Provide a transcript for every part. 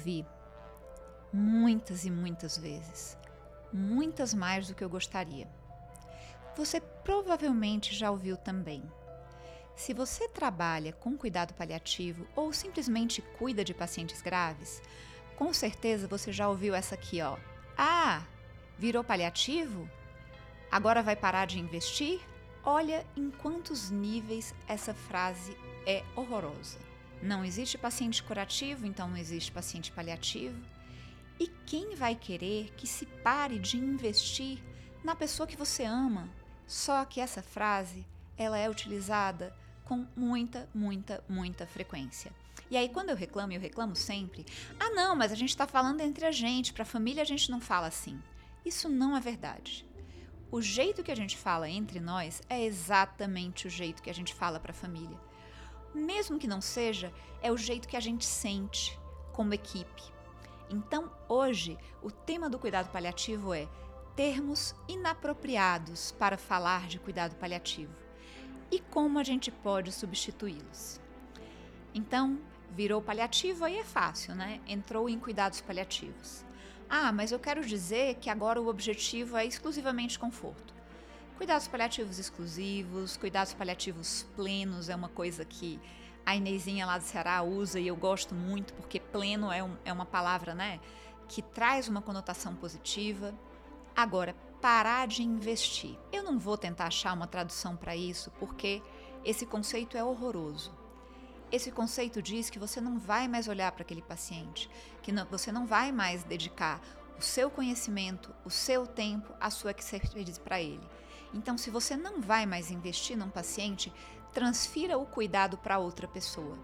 ouvi muitas e muitas vezes, muitas mais do que eu gostaria. Você provavelmente já ouviu também. Se você trabalha com cuidado paliativo ou simplesmente cuida de pacientes graves, com certeza você já ouviu essa aqui, ó. Ah, virou paliativo? Agora vai parar de investir? Olha em quantos níveis essa frase é horrorosa. Não existe paciente curativo, então não existe paciente paliativo. E quem vai querer que se pare de investir na pessoa que você ama? Só que essa frase, ela é utilizada com muita, muita, muita frequência. E aí, quando eu reclamo, eu reclamo sempre: ah, não, mas a gente está falando entre a gente, para a família a gente não fala assim. Isso não é verdade. O jeito que a gente fala entre nós é exatamente o jeito que a gente fala para a família. Mesmo que não seja, é o jeito que a gente sente como equipe. Então, hoje, o tema do cuidado paliativo é termos inapropriados para falar de cuidado paliativo e como a gente pode substituí-los. Então, virou paliativo aí é fácil, né? Entrou em cuidados paliativos. Ah, mas eu quero dizer que agora o objetivo é exclusivamente conforto. Cuidados paliativos exclusivos, cuidados paliativos plenos é uma coisa que a Inezinha lá do Ceará usa e eu gosto muito porque pleno é, um, é uma palavra, né? Que traz uma conotação positiva. Agora, parar de investir. Eu não vou tentar achar uma tradução para isso porque esse conceito é horroroso. Esse conceito diz que você não vai mais olhar para aquele paciente, que não, você não vai mais dedicar o seu conhecimento, o seu tempo, a sua expertise para ele. Então, se você não vai mais investir num paciente, transfira o cuidado para outra pessoa.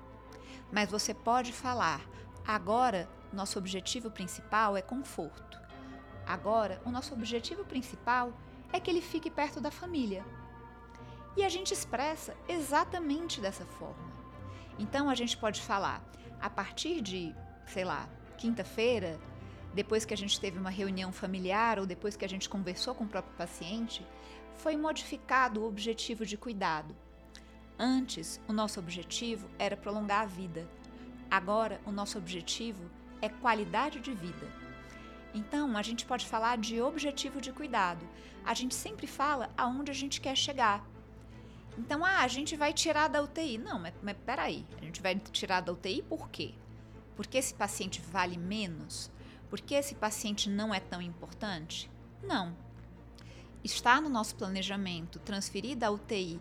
Mas você pode falar: agora, nosso objetivo principal é conforto. Agora, o nosso objetivo principal é que ele fique perto da família. E a gente expressa exatamente dessa forma. Então a gente pode falar, a partir de, sei lá, quinta-feira, depois que a gente teve uma reunião familiar ou depois que a gente conversou com o próprio paciente, foi modificado o objetivo de cuidado. Antes, o nosso objetivo era prolongar a vida. Agora, o nosso objetivo é qualidade de vida. Então, a gente pode falar de objetivo de cuidado. A gente sempre fala aonde a gente quer chegar. Então, ah, a gente vai tirar da UTI. Não, mas, mas peraí, a gente vai tirar da UTI por quê? Porque esse paciente vale menos? Porque esse paciente não é tão importante? Não. Está no nosso planejamento transferir da UTI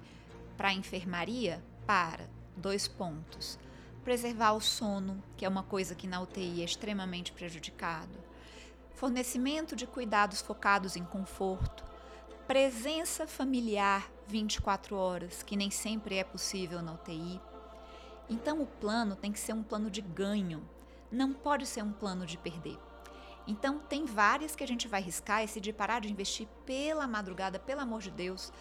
para a enfermaria? Para. Dois pontos. Preservar o sono, que é uma coisa que na UTI é extremamente prejudicado fornecimento de cuidados focados em conforto, presença familiar 24 horas, que nem sempre é possível na UTI. Então o plano tem que ser um plano de ganho, não pode ser um plano de perder. Então tem várias que a gente vai riscar esse de parar de investir pela madrugada, pelo amor de Deus.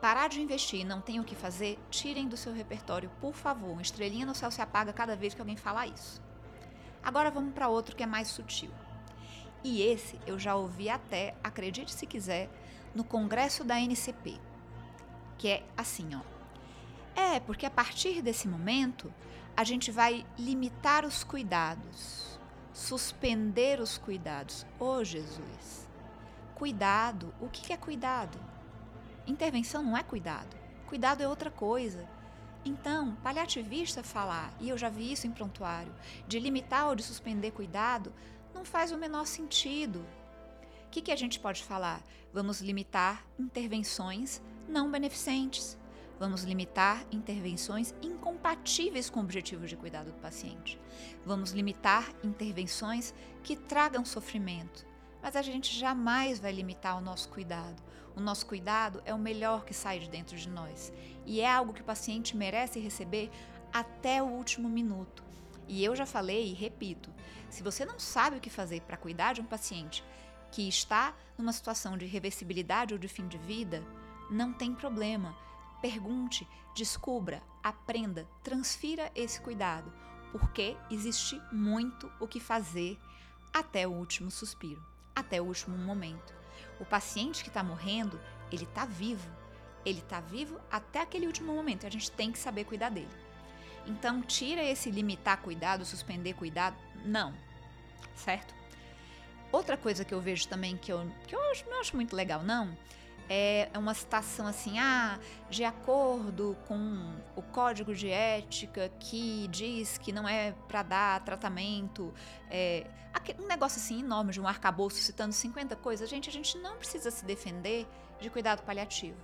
Parar de investir e não tem o que fazer, tirem do seu repertório, por favor. Uma estrelinha no céu se apaga cada vez que alguém fala isso. Agora vamos para outro que é mais sutil. E esse eu já ouvi até, acredite se quiser, no congresso da NCP, que é assim, ó. É, porque a partir desse momento a gente vai limitar os cuidados, suspender os cuidados. Ô oh, Jesus! Cuidado, o que é cuidado? Intervenção não é cuidado. Cuidado é outra coisa. Então, paliativista falar, e eu já vi isso em prontuário, de limitar ou de suspender cuidado, não faz o menor sentido. O que, que a gente pode falar? Vamos limitar intervenções não beneficentes. Vamos limitar intervenções incompatíveis com o objetivo de cuidado do paciente. Vamos limitar intervenções que tragam sofrimento. Mas a gente jamais vai limitar o nosso cuidado. O nosso cuidado é o melhor que sai de dentro de nós. E é algo que o paciente merece receber até o último minuto. E eu já falei e repito: se você não sabe o que fazer para cuidar de um paciente que está numa situação de reversibilidade ou de fim de vida, não tem problema. Pergunte, descubra, aprenda, transfira esse cuidado, porque existe muito o que fazer até o último suspiro, até o último momento. O paciente que está morrendo, ele está vivo. Ele está vivo até aquele último momento. E a gente tem que saber cuidar dele. Então, tira esse limitar cuidado, suspender cuidado. Não. certo? Outra coisa que eu vejo também que eu, que eu acho, não acho muito legal, não, é uma citação assim, ah, de acordo com o código de ética que diz que não é para dar tratamento, é, um negócio assim enorme de um arcabouço citando 50 coisas, gente, a gente não precisa se defender de cuidado paliativo.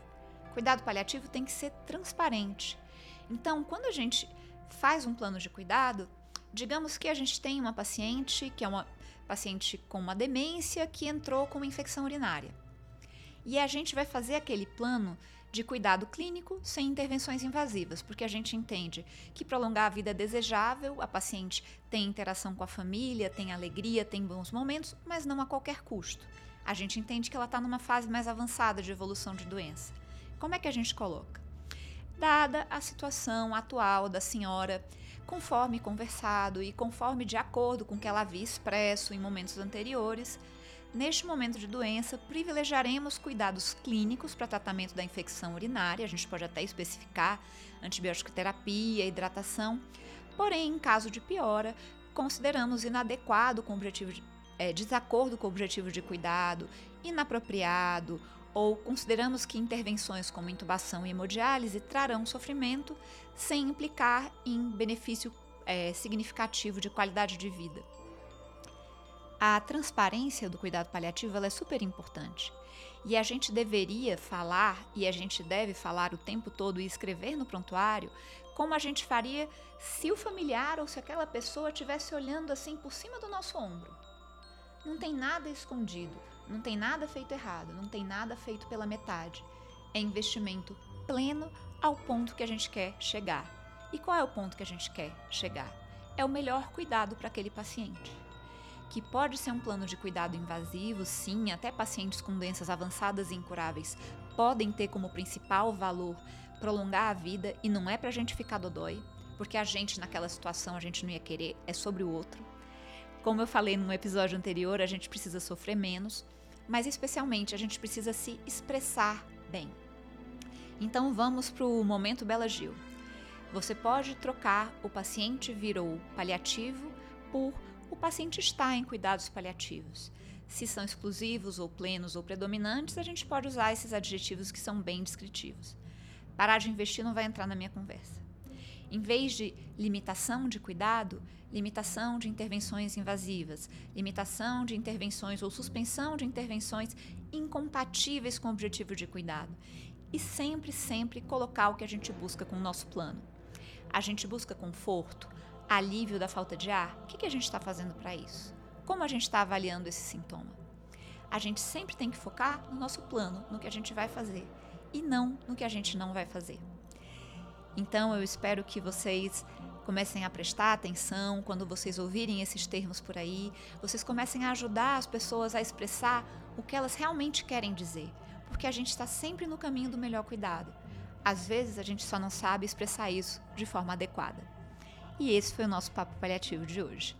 Cuidado paliativo tem que ser transparente. Então, quando a gente faz um plano de cuidado, digamos que a gente tem uma paciente que é uma paciente com uma demência que entrou com uma infecção urinária. E a gente vai fazer aquele plano de cuidado clínico sem intervenções invasivas, porque a gente entende que prolongar a vida é desejável, a paciente tem interação com a família, tem alegria, tem bons momentos, mas não a qualquer custo. A gente entende que ela está numa fase mais avançada de evolução de doença. Como é que a gente coloca? Dada a situação atual da senhora, conforme conversado e conforme de acordo com o que ela havia expresso em momentos anteriores, Neste momento de doença, privilegiaremos cuidados clínicos para tratamento da infecção urinária, a gente pode até especificar antibiótico terapia, hidratação. Porém, em caso de piora, consideramos inadequado com objetivo de é, desacordo com o objetivo de cuidado, inapropriado, ou consideramos que intervenções como intubação e hemodiálise trarão sofrimento sem implicar em benefício é, significativo de qualidade de vida a transparência do cuidado paliativo é super importante. E a gente deveria falar, e a gente deve falar o tempo todo e escrever no prontuário, como a gente faria se o familiar ou se aquela pessoa estivesse olhando assim por cima do nosso ombro. Não tem nada escondido, não tem nada feito errado, não tem nada feito pela metade. É investimento pleno ao ponto que a gente quer chegar. E qual é o ponto que a gente quer chegar? É o melhor cuidado para aquele paciente que pode ser um plano de cuidado invasivo, sim, até pacientes com doenças avançadas e incuráveis podem ter como principal valor prolongar a vida e não é para a gente ficar dodói, porque a gente naquela situação a gente não ia querer, é sobre o outro. Como eu falei no episódio anterior, a gente precisa sofrer menos, mas especialmente a gente precisa se expressar bem. Então vamos para o momento Bela Gil. Você pode trocar o paciente virou paliativo por o paciente está em cuidados paliativos. Se são exclusivos ou plenos ou predominantes, a gente pode usar esses adjetivos que são bem descritivos. Parar de investir não vai entrar na minha conversa. Em vez de limitação de cuidado, limitação de intervenções invasivas, limitação de intervenções ou suspensão de intervenções incompatíveis com o objetivo de cuidado. E sempre, sempre colocar o que a gente busca com o nosso plano. A gente busca conforto, alívio da falta de ar, o que, que a gente está fazendo para isso? Como a gente está avaliando esse sintoma? A gente sempre tem que focar no nosso plano, no que a gente vai fazer, e não no que a gente não vai fazer. Então eu espero que vocês comecem a prestar atenção quando vocês ouvirem esses termos por aí, vocês comecem a ajudar as pessoas a expressar o que elas realmente querem dizer, porque a gente está sempre no caminho do melhor cuidado. Às vezes a gente só não sabe expressar isso de forma adequada. E esse foi o nosso papo paliativo de hoje.